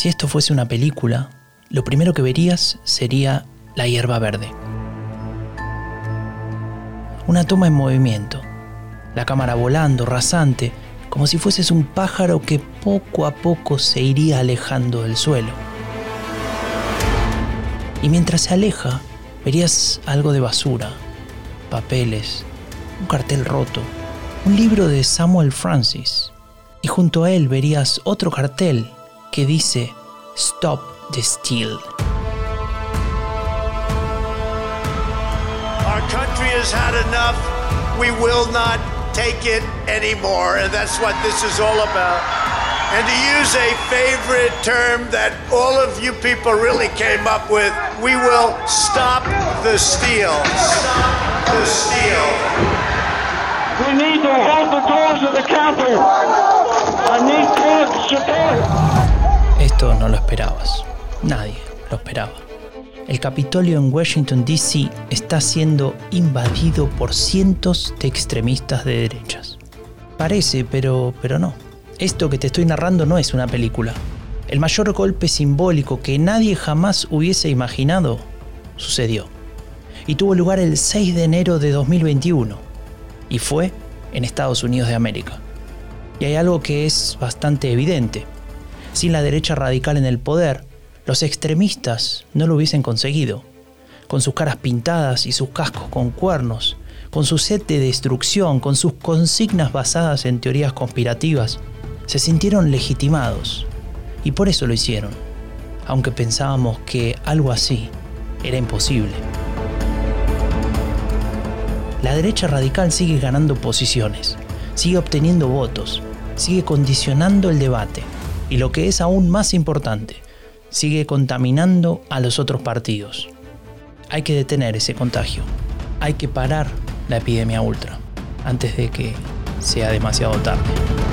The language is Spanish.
Si esto fuese una película, lo primero que verías sería la hierba verde. Una toma en movimiento, la cámara volando, rasante, como si fueses un pájaro que poco a poco se iría alejando del suelo. Y mientras se aleja, verías algo de basura, papeles, un cartel roto, un libro de Samuel Francis. Y junto a él verías otro cartel que dice Stop the Steal. Our country has had enough. We will not take it anymore. And that's what this is all about. And to use a favorite term that all of you people really came up with, we will stop the steal. Stop the steal. We need to hold the doors of the Capitol. I need Trump's support. No lo esperabas. Nadie lo esperaba. El Capitolio en Washington, D.C. está siendo invadido por cientos de extremistas de derechas. Parece, pero, pero no. Esto que te estoy narrando no es una película. El mayor golpe simbólico que nadie jamás hubiese imaginado sucedió. Y tuvo lugar el 6 de enero de 2021. Y fue en Estados Unidos de América. Y hay algo que es bastante evidente. Sin la derecha radical en el poder, los extremistas no lo hubiesen conseguido. Con sus caras pintadas y sus cascos con cuernos, con su sed de destrucción, con sus consignas basadas en teorías conspirativas, se sintieron legitimados. Y por eso lo hicieron, aunque pensábamos que algo así era imposible. La derecha radical sigue ganando posiciones, sigue obteniendo votos, sigue condicionando el debate y lo que es aún más importante, sigue contaminando a los otros partidos. Hay que detener ese contagio. Hay que parar la epidemia ultra antes de que sea demasiado tarde.